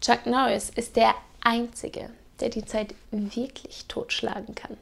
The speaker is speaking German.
Chuck Norris ist der Einzige, der die Zeit wirklich totschlagen kann.